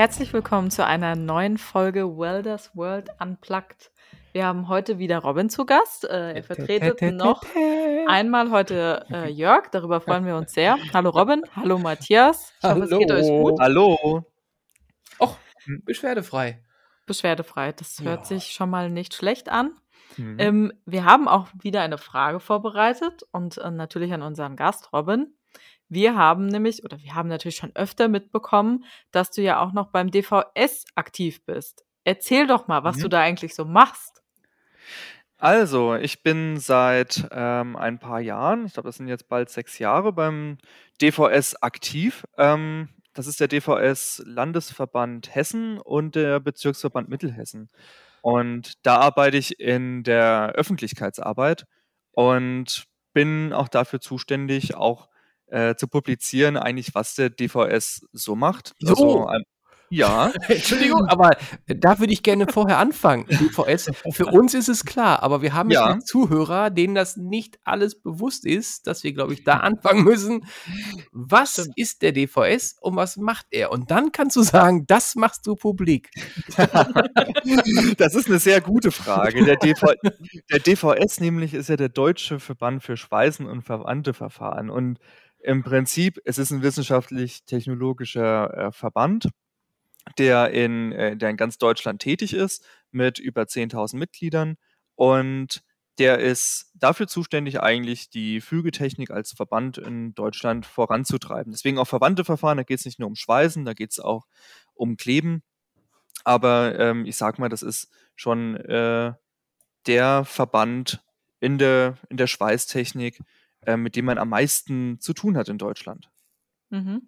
Herzlich willkommen zu einer neuen Folge Welders World Unplugged. Wir haben heute wieder Robin zu Gast. Äh, er vertretet noch einmal heute äh, Jörg. Darüber freuen wir uns sehr. Hallo Robin. Hallo Matthias. Ich hoffe, es geht euch gut. Hallo. Och, beschwerdefrei. Beschwerdefrei. Das hört Ja. sich schon mal nicht schlecht an. Mhm. Ähm, wir haben auch wieder eine Frage vorbereitet und äh, natürlich an unseren Gast Robin. Wir haben nämlich, oder wir haben natürlich schon öfter mitbekommen, dass du ja auch noch beim DVS aktiv bist. Erzähl doch mal, was Mhm. du da eigentlich so machst. Also, ich bin seit ähm, ein paar Jahren, ich glaube, das sind jetzt bald sechs Jahre, beim DVS aktiv. Ähm, das ist der DVS Landesverband Hessen und der Bezirksverband Mittelhessen. Und da arbeite ich in der Öffentlichkeitsarbeit und bin auch dafür zuständig, auch äh, zu publizieren, eigentlich, was der DVS so macht. So. Also, ähm, ja. Entschuldigung, aber da würde ich gerne vorher anfangen. DVS, für uns ist es klar, aber wir haben Ja. Zuhörer, denen das nicht alles bewusst ist, dass wir, glaube ich, da anfangen müssen. Was Stimmt. ist der DVS und was macht er? Und dann kannst du sagen, das machst du publik. Das ist eine sehr gute Frage. Der, DV der DVS nämlich ist ja der Deutsche Verband für Schweißen und verwandte Verfahren. Und im Prinzip, es ist ein wissenschaftlich-technologischer äh, Verband, der in, äh, der in ganz Deutschland tätig ist, mit über 10.000 Mitgliedern. Und der ist dafür zuständig, eigentlich die Fügetechnik als Verband in Deutschland voranzutreiben. Deswegen auch verwandte Verfahren, da geht es nicht nur um Schweißen, da geht es auch um Kleben. Aber ähm, ich sag mal, das ist schon äh, der Verband in der, in der Schweißtechnik, äh, mit dem man am meisten zu tun hat in Deutschland. Mhm.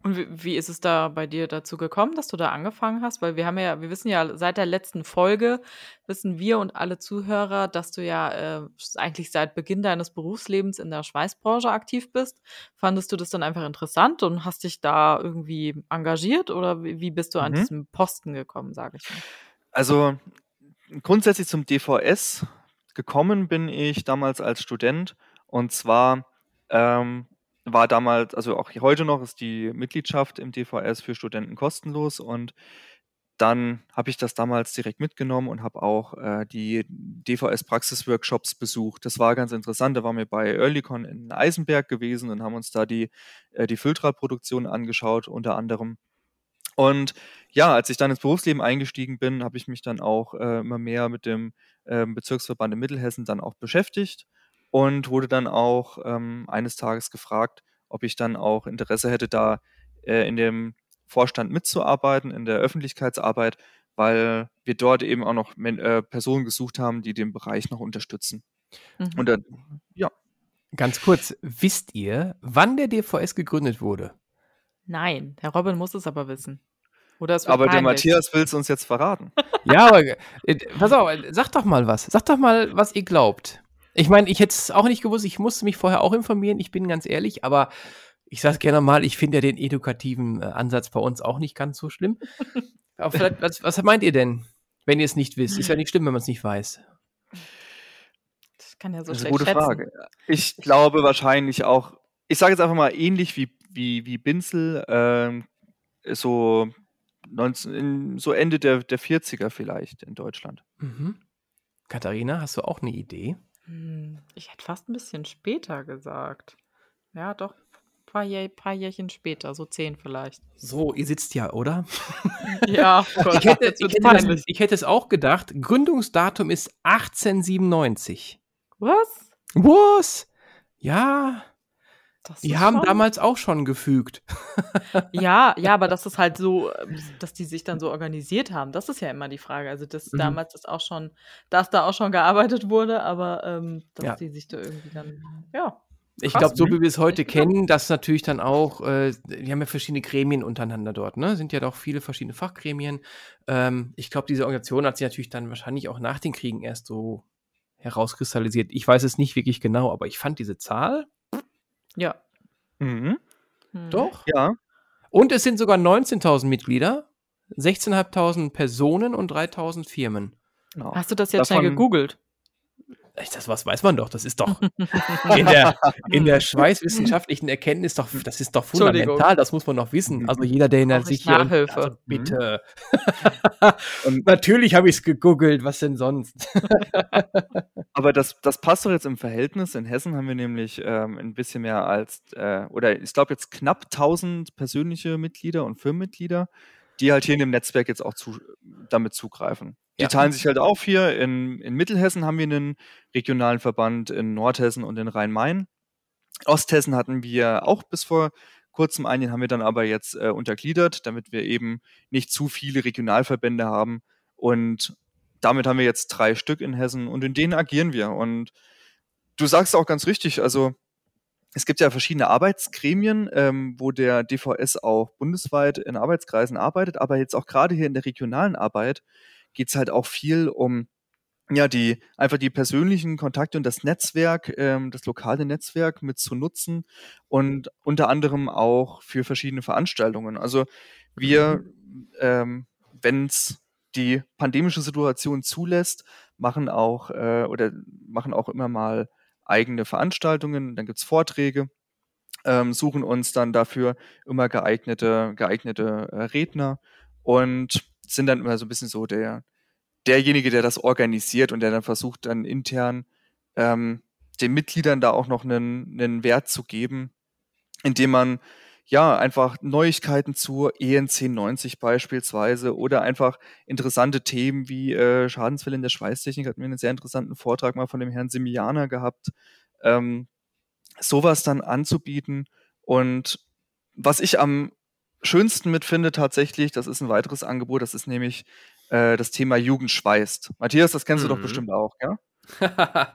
Und wie, wie ist es da bei dir dazu gekommen, dass du da angefangen hast? Weil wir haben ja, wir wissen ja seit der letzten Folge, wissen wir und alle Zuhörer, dass du ja äh, eigentlich seit Beginn deines Berufslebens in der Schweißbranche aktiv bist. Fandest du das dann einfach interessant und hast dich da irgendwie engagiert oder wie, wie bist du an Mhm. diesem Posten gekommen, sage ich mal? Also grundsätzlich zum DVS gekommen bin ich damals als Student und zwar ähm, war damals, also auch heute noch ist die Mitgliedschaft im DVS für Studenten kostenlos und dann habe ich das damals direkt mitgenommen und habe auch äh, die DVS-Praxis-Workshops besucht. Das war ganz interessant. Da waren wir bei Earlycon in Eisenberg gewesen und haben uns da die, äh, die Filtraproduktion angeschaut, unter anderem. Und ja, als ich dann ins Berufsleben eingestiegen bin, habe ich mich dann auch äh, immer mehr mit dem ähm, Bezirksverband in Mittelhessen dann auch beschäftigt und wurde dann auch ähm, eines Tages gefragt, ob ich dann auch Interesse hätte, da äh, in dem Vorstand mitzuarbeiten, in der Öffentlichkeitsarbeit, weil wir dort eben auch noch äh, Personen gesucht haben, die den Bereich noch unterstützen. Mhm. Und dann, ja, Ganz kurz, wisst ihr, wann der DVS gegründet wurde? Nein, Herr Robin muss es aber wissen. Oder es aber der. Matthias will es uns jetzt verraten. Ja, aber äh, pass auf, äh, sag doch mal was. Sag doch mal, was ihr glaubt. Ich meine, ich hätte es auch nicht gewusst, ich musste mich vorher auch informieren, ich bin ganz ehrlich, aber ich sage gerne mal, ich finde ja den edukativen äh, Ansatz bei uns auch nicht ganz so schlimm. Aber vielleicht, was, was meint ihr denn, wenn ihr es nicht wisst? Ist ja nicht schlimm, wenn man es nicht weiß. Ich kann ja so Das ist eine schlecht gute schätzen. Frage. Ich glaube wahrscheinlich auch, ich sage jetzt einfach mal ähnlich wie, wie, wie Binzel, ähm, so, 19, in, so Ende der, der 40er vielleicht in Deutschland. Mhm. Katharina, hast du auch eine Idee? Hm, Ich hätte fast ein bisschen später gesagt. Ja, doch. Ein paar, Jahr, paar Jährchen später, so zehn vielleicht. So, ihr sitzt ja, oder? Ja, Gott, Ich hätte, jetzt ich, wird's hätte peinlich. das, ich hätte es auch gedacht. Gründungsdatum ist 1897. Was? Was? Ja, Das die haben schon- damals auch schon gefügt. Ja, ja, aber das ist halt so, dass die sich dann so organisiert haben. Das ist ja immer die Frage. Also, dass Mhm. damals das auch schon, dass da auch schon gearbeitet wurde, aber ähm, dass Ja. die sich da irgendwie dann, ja. Ich glaube, so wie wir es heute kennen, dass natürlich dann auch, äh, die haben ja verschiedene Gremien untereinander dort, ne? Sind ja doch viele verschiedene Fachgremien. Ähm, ich glaube, diese Organisation hat sich natürlich dann wahrscheinlich auch nach den Kriegen erst so herauskristallisiert. Ich weiß es nicht wirklich genau, aber ich fand diese Zahl. Ja. Mhm. Hm. Doch. Ja, Und es sind sogar 19.000 Mitglieder, 16.500 Personen und 3.000 Firmen. genau. Hast du das jetzt schnell Davon- gegoogelt? Das was weiß man doch. Das ist doch in der, in der schweißwissenschaftlichen Erkenntnis doch, das ist doch fundamental. Das muss man doch wissen. Also jeder, der in sich hier Nachhilfe. Also bitte. Und- Natürlich habe ich es gegoogelt. Was denn sonst? Aber das, das passt doch jetzt im Verhältnis. In Hessen haben wir nämlich ähm, ein bisschen mehr als, äh, oder ich glaube jetzt knapp 1000 persönliche Mitglieder und Firmenmitglieder, die halt hier in dem Netzwerk jetzt auch zu, damit zugreifen. Die Ja. teilen sich halt auf hier. In, in Mittelhessen haben wir einen regionalen Verband, in Nordhessen und in Rhein-Main. Osthessen hatten wir auch bis vor kurzem einen, den haben wir dann aber jetzt äh, untergliedert, damit wir eben nicht zu viele Regionalverbände haben. Und damit haben wir jetzt drei Stück in Hessen und in denen agieren wir. Und du sagst auch ganz richtig, also es gibt ja verschiedene Arbeitsgremien, ähm, wo der DVS auch bundesweit in Arbeitskreisen arbeitet, aber jetzt auch gerade hier in der regionalen Arbeit geht es halt auch viel um ja, die einfach die persönlichen Kontakte und das Netzwerk, ähm, das lokale Netzwerk mit zu nutzen und unter anderem auch für verschiedene Veranstaltungen. Also wir, ähm, wenn es die pandemische Situation zulässt, machen auch äh, oder machen auch immer mal eigene Veranstaltungen, dann gibt's Vorträge, ähm, suchen uns dann dafür immer geeignete, geeignete äh, Redner und sind dann immer so ein bisschen so der, derjenige, der das organisiert und der dann versucht, dann intern ähm, den Mitgliedern da auch noch einen, einen Wert zu geben, indem man ja einfach Neuigkeiten zur E EN 1090 beispielsweise oder einfach interessante Themen wie äh, Schadensfälle in der Schweißtechnik. Hatten wir einen sehr interessanten Vortrag mal von dem Herrn Simianer gehabt, ähm, sowas dann anzubieten. Und was ich am schönsten mitfinde tatsächlich, das ist ein weiteres Angebot, das ist nämlich äh, das Thema Jugend schweißt. Matthias, das kennst du doch Mhm. bestimmt auch, ja?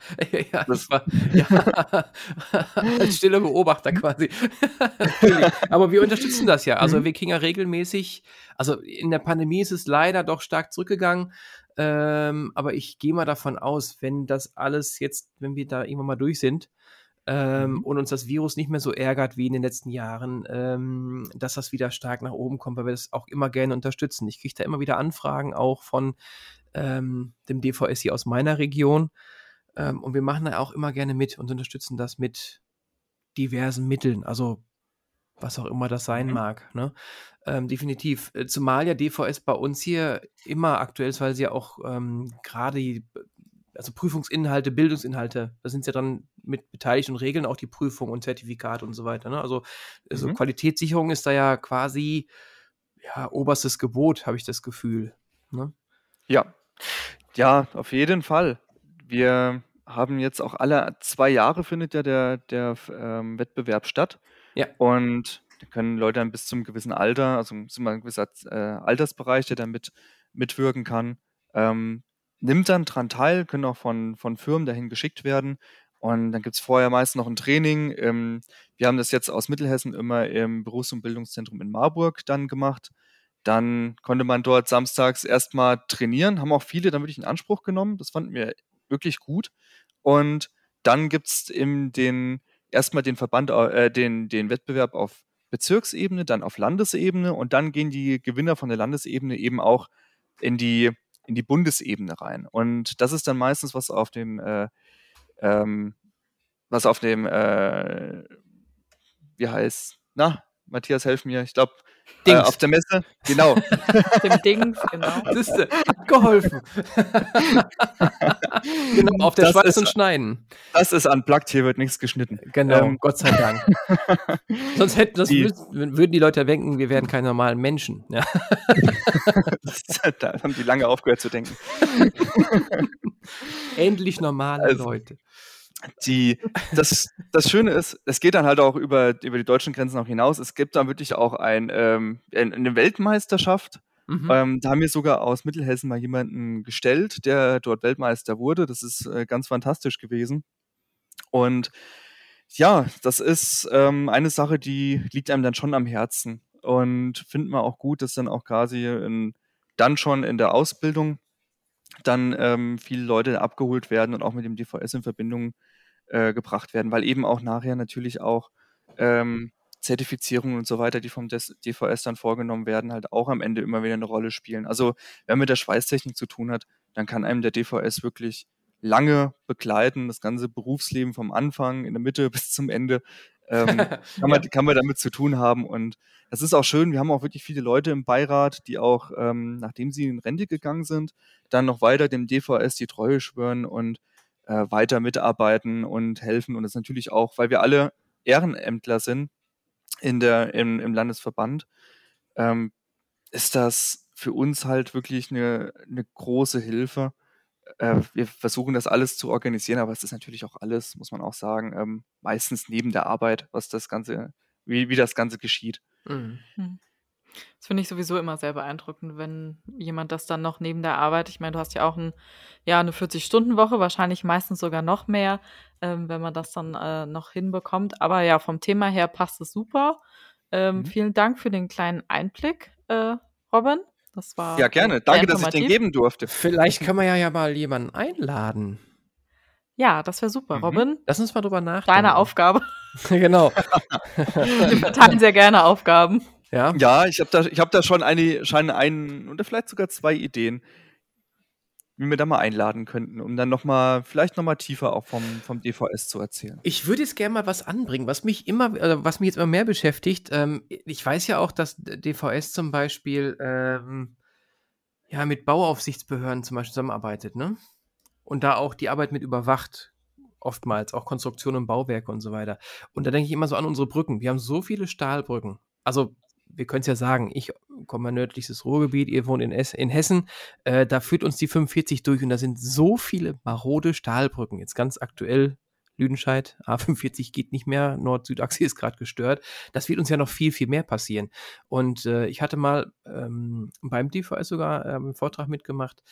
ja, Das- war, ja, als stiller Beobachter quasi. Natürlich. Aber wir unterstützen das ja. Also Mhm. wir kriegen ja regelmäßig, also in der Pandemie ist es leider doch stark zurückgegangen. Ähm, aber ich gehe mal davon aus, wenn das alles jetzt, wenn wir da irgendwann mal durch sind, ähm, Mhm. und uns das Virus nicht mehr so ärgert wie in den letzten Jahren, ähm, dass das wieder stark nach oben kommt, weil wir das auch immer gerne unterstützen. Ich kriege da immer wieder Anfragen auch von ähm, dem DVS hier aus meiner Region. Ähm, und wir machen da auch immer gerne mit und unterstützen das mit diversen Mitteln. Also was auch immer das sein Mhm. mag. Ne? Ähm, definitiv. Äh, Zumal ja DVS bei uns hier immer aktuell ist, weil sie ja auch ähm, gerade die also Prüfungsinhalte, Bildungsinhalte, da sind ja dran mit beteiligt und regeln auch die Prüfung und Zertifikate und so weiter. Ne? Also, also Mhm. Qualitätssicherung ist da ja quasi ja, oberstes Gebot, habe ich das Gefühl. Ne? Ja. Ja, auf jeden Fall. Wir haben jetzt auch alle zwei Jahre findet ja der, der ähm, Wettbewerb statt. Ja. Und da können Leute dann bis zum gewissen Alter, also ein gewisser äh, Altersbereich, der dann mit, mitwirken kann, ähm, nimmt dann dran teil, können auch von, von Firmen dahin geschickt werden. Und dann gibt es vorher meist noch ein Training. Ähm, wir haben das jetzt aus Mittelhessen immer im Berufs- und Bildungszentrum in Marburg dann gemacht. Dann konnte man dort samstags erstmal trainieren, haben auch viele dann wirklich in Anspruch genommen. Das fanden wir wirklich gut. Und dann gibt es den erstmal den Verband, äh, den, den Wettbewerb auf Bezirksebene, dann auf Landesebene und dann gehen die Gewinner von der Landesebene eben auch in die, in die Bundesebene rein. Und das ist dann meistens was auf dem, äh, ähm, was auf dem, äh, wie heißt, na, Matthias, helf mir, ich glaube, äh, auf der Messe, genau, Dem Dings, genau. Siehste, hat geholfen. genau, auf der Das und Schneiden. das ist unplugged, hier wird nichts geschnitten. Genau, Ähm, Gott sei Dank. Sonst hätten das Die- wüs- würden die Leute denken, wir wären keine normalen Menschen. Ja. Das, da haben die lange aufgehört zu denken. Endlich normale Also, Leute. Die, das, das Schöne ist, es geht dann halt auch über, über die deutschen Grenzen auch hinaus. Es gibt dann wirklich auch ein, ähm, ein- eine Weltmeisterschaft. Mhm. Ähm, da haben wir sogar aus Mittelhessen mal jemanden gestellt, der dort Weltmeister wurde. Das ist äh, ganz fantastisch gewesen. Und ja, das ist ähm, eine Sache, die liegt einem dann schon am Herzen. Und findet man auch gut, dass dann auch quasi in, dann schon in der Ausbildung dann ähm, viele Leute abgeholt werden und auch mit dem DVS in Verbindung äh, gebracht werden, weil eben auch nachher natürlich auch ähm, Zertifizierungen und so weiter, die vom DVS dann vorgenommen werden, halt auch am Ende immer wieder eine Rolle spielen. Also wer mit der Schweißtechnik zu tun hat, dann kann einem der DVS wirklich lange begleiten, das ganze Berufsleben vom Anfang, in der Mitte bis zum Ende. Ähm, kann, man, kann man damit zu tun haben. Und das ist auch schön. Wir haben auch wirklich viele Leute im Beirat, die auch, ähm, nachdem sie in Rente gegangen sind, dann noch weiter dem DVS die Treue schwören und äh, weiter mitarbeiten und helfen. Und das natürlich auch, weil wir alle Ehrenämtler sind in der, im, im Landesverband, ähm, ist das für uns halt wirklich eine, eine große Hilfe äh, wir versuchen das alles zu organisieren, aber es ist natürlich auch alles, muss man auch sagen, ähm, meistens neben der Arbeit, was das Ganze, wie, wie das Ganze geschieht. Mhm. Das finde ich sowieso immer sehr beeindruckend, wenn jemand das dann noch neben der Arbeit, ich meine, du hast ja auch ein, ja, eine 40-Stunden-Woche, wahrscheinlich meistens sogar noch mehr, ähm, wenn man das dann äh, noch hinbekommt. Aber ja, vom Thema her passt es super. Ähm, mhm. Vielen Dank für den kleinen Einblick, äh, Robin. Das war. Ja, gerne. Danke, dass ich den geben durfte. Vielleicht können wir ja, ja mal jemanden einladen. Ja, das wäre super, mhm. Robin. Lass uns mal drüber nachdenken. Deine Aufgabe. genau. Wir verteilen sehr gerne Aufgaben. Ja, ja ich habe da, hab da schon eine, schon einen oder vielleicht sogar zwei Ideen wie wir da mal einladen könnten, um dann noch mal, vielleicht noch mal tiefer auch vom, vom DVS zu erzählen. Ich würde jetzt gerne mal was anbringen, was mich immer, also was mich jetzt immer mehr beschäftigt. Ähm, ich weiß ja auch, dass DVS zum Beispiel ähm, ja mit Bauaufsichtsbehörden zum Beispiel zusammenarbeitet, ne? Und da auch die Arbeit mit überwacht, oftmals, auch Konstruktion und Bauwerke und so weiter. Und da denke ich immer so an unsere Brücken. Wir haben so viele Stahlbrücken. Also wir können es ja sagen, ich komme nördliches Ruhrgebiet, ihr wohnt in, es in Hessen, äh, da führt uns die 45 durch und da sind so viele marode Stahlbrücken. Jetzt ganz aktuell Lüdenscheid, A45 geht nicht mehr, Nord-Süd-Achse ist gerade gestört. Das wird uns ja noch viel, viel mehr passieren. Und äh, ich hatte mal ähm, beim DVS sogar ähm, einen Vortrag mitgemacht,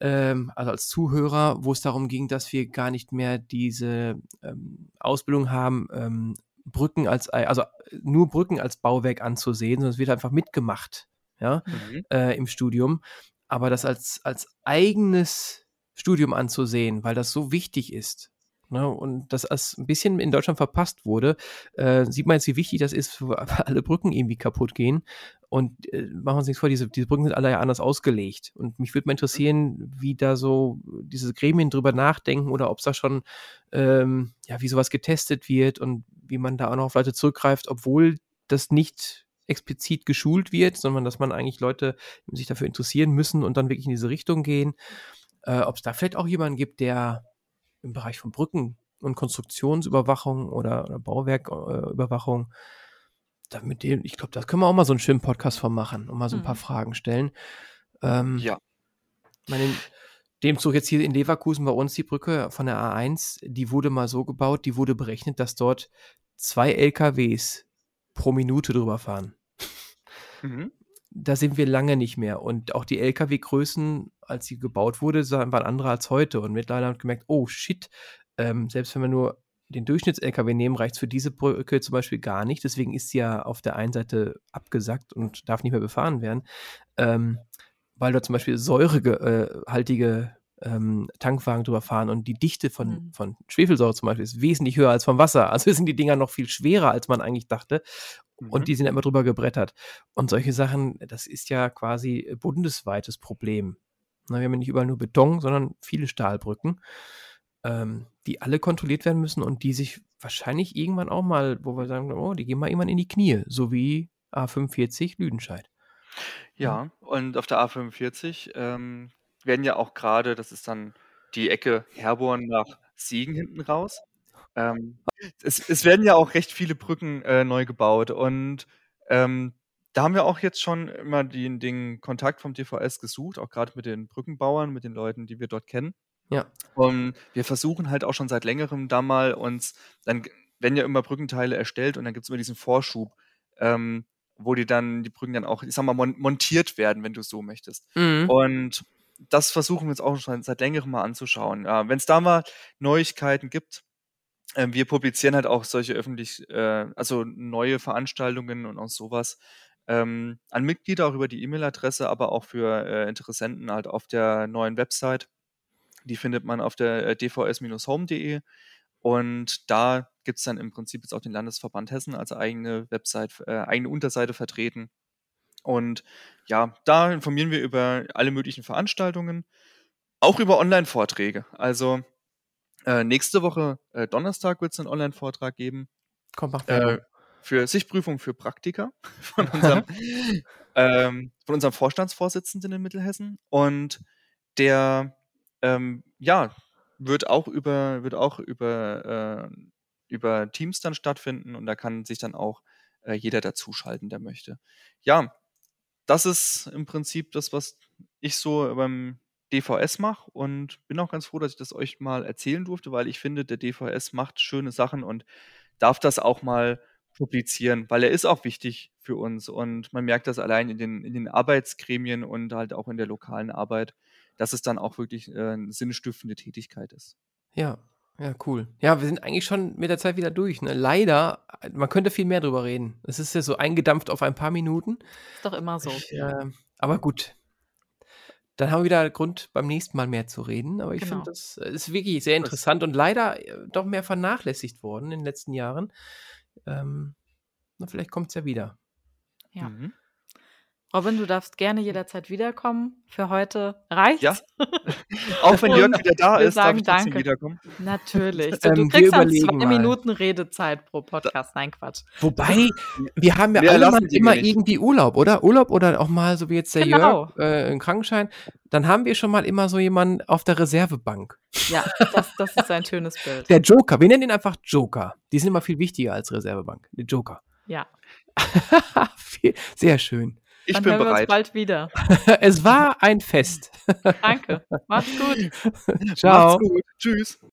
ähm, also als Zuhörer, wo es darum ging, dass wir gar nicht mehr diese ähm, Ausbildung haben, ähm, Brücken als, also nur Brücken als Bauwerk anzusehen, sondern es wird einfach mitgemacht, ja, mhm. äh, im Studium. Aber das als, als eigenes Studium anzusehen, weil das so wichtig ist, Ne, und das als ein bisschen in Deutschland verpasst wurde, äh, sieht man jetzt, wie wichtig das ist, wo alle Brücken irgendwie kaputt gehen. Und äh, machen wir uns nichts vor, diese, diese Brücken sind alle ja anders ausgelegt. Und mich würde mal interessieren, wie da so diese Gremien drüber nachdenken oder ob es da schon, ähm, ja, wie sowas getestet wird und wie man da auch noch auf Leute zurückgreift, obwohl das nicht explizit geschult wird, sondern dass man eigentlich Leute sich dafür interessieren müssen und dann wirklich in diese Richtung gehen. Äh, ob es da vielleicht auch jemanden gibt, der im Bereich von Brücken und Konstruktionsüberwachung oder, oder Bauwerküberwachung. Äh, mit dem, ich glaube, da können wir auch mal so einen schönen Podcast von machen und mal so ein mhm. paar Fragen stellen. Ähm, ja. Meine, dem Zug jetzt hier in Leverkusen bei uns die Brücke von der A1, die wurde mal so gebaut, die wurde berechnet, dass dort zwei LKWs pro Minute drüber fahren. Mhm da sind wir lange nicht mehr. Und auch die Lkw-Größen, als sie gebaut wurde, waren andere als heute. Und mittlerweile haben wir gemerkt, oh shit, ähm, selbst wenn wir nur den Durchschnitts-LKW nehmen, reicht es für diese Brücke zum Beispiel gar nicht. Deswegen ist sie ja auf der einen Seite abgesackt und darf nicht mehr befahren werden, ähm, weil da zum Beispiel säurehaltige ähm, Tankwagen drüber fahren und die Dichte von, mhm. von Schwefelsäure zum Beispiel ist wesentlich höher als vom Wasser. Also sind die Dinger noch viel schwerer, als man eigentlich dachte. Mhm. Und die sind immer drüber gebrettert. Und solche Sachen, das ist ja quasi bundesweites Problem. Na, wir haben ja nicht überall nur Beton, sondern viele Stahlbrücken, ähm, die alle kontrolliert werden müssen und die sich wahrscheinlich irgendwann auch mal, wo wir sagen, oh, die gehen mal irgendwann in die Knie, so wie A45 Lüdenscheid. Ja, und auf der A45 ähm, werden ja auch gerade, das ist dann die Ecke Herborn nach Siegen hinten raus. Ähm, es, es, werden ja auch recht viele Brücken äh, neu gebaut und ähm, da haben wir auch jetzt schon immer den, den Kontakt vom DVS gesucht, auch gerade mit den Brückenbauern, mit den Leuten, die wir dort kennen. Ja. Und wir versuchen halt auch schon seit längerem da mal uns, dann werden ja immer Brückenteile erstellt und dann gibt es immer diesen Vorschub, ähm, wo die dann, die Brücken dann auch, ich sag mal, montiert werden, wenn du so möchtest. Mhm. Und das versuchen wir uns auch schon seit längerem mal anzuschauen. Ja, Wenn es da mal Neuigkeiten gibt, ähm, wir publizieren halt auch solche öffentlich, äh, also neue Veranstaltungen und auch sowas ähm, an Mitglieder auch über die E-Mail-Adresse, aber auch für äh, Interessenten halt auf der neuen Website. Die findet man auf der äh, dvs-home.de und da gibt es dann im Prinzip jetzt auch den Landesverband Hessen als eigene Website, äh, eigene Unterseite vertreten. Und ja, da informieren wir über alle möglichen Veranstaltungen, auch über Online-Vorträge. Also äh, nächste Woche äh, Donnerstag wird es einen Online-Vortrag geben. Komm, mach äh, für Sichtprüfung für Praktiker von unserem, ähm, von unserem Vorstandsvorsitzenden in Mittelhessen. Und der, ähm, ja, wird auch über, wird auch über, äh, über Teams dann stattfinden und da kann sich dann auch äh, jeder dazuschalten, der möchte. Ja, das ist im Prinzip das, was ich so beim DVS mache und bin auch ganz froh, dass ich das euch mal erzählen durfte, weil ich finde, der DVS macht schöne Sachen und darf das auch mal publizieren, weil er ist auch wichtig für uns und man merkt das allein in den, in den Arbeitsgremien und halt auch in der lokalen Arbeit, dass es dann auch wirklich äh, eine sinnstiftende Tätigkeit ist. Ja, ja, cool. Ja, wir sind eigentlich schon mit der Zeit wieder durch. Ne? Leider, man könnte viel mehr drüber reden. Es ist ja so eingedampft auf ein paar Minuten. Ist doch immer so. Ich, äh, aber gut, dann haben wir wieder Grund, beim nächsten Mal mehr zu reden. Aber ich genau. finde, das ist wirklich sehr interessant und leider äh, doch mehr vernachlässigt worden in den letzten Jahren. Ähm, na, vielleicht kommt es ja wieder. Ja. Mhm. Robin, du darfst gerne jederzeit wiederkommen. Für heute reicht's. Ja. Auch wenn Jörg wieder da ist, sagen darf ich danke. wiederkommen. Natürlich. So, du ähm, kriegst dann zwei mal. Minuten Redezeit pro Podcast. Nein, Quatsch. Wobei, wir haben ja wir alle mal immer nicht. irgendwie Urlaub, oder? Urlaub oder auch mal, so wie jetzt der genau. Jörg, äh, einen Krankenschein. Dann haben wir schon mal immer so jemanden auf der Reservebank. Ja, das, das ist ein schönes Bild. Der Joker. Wir nennen ihn einfach Joker. Die sind immer viel wichtiger als Reservebank. Der Joker. Ja. Sehr schön. Ich Dann bin hören bereit. Wir uns bald wieder. es war ein Fest. Danke. Macht's gut. Ciao. Macht's gut. Tschüss.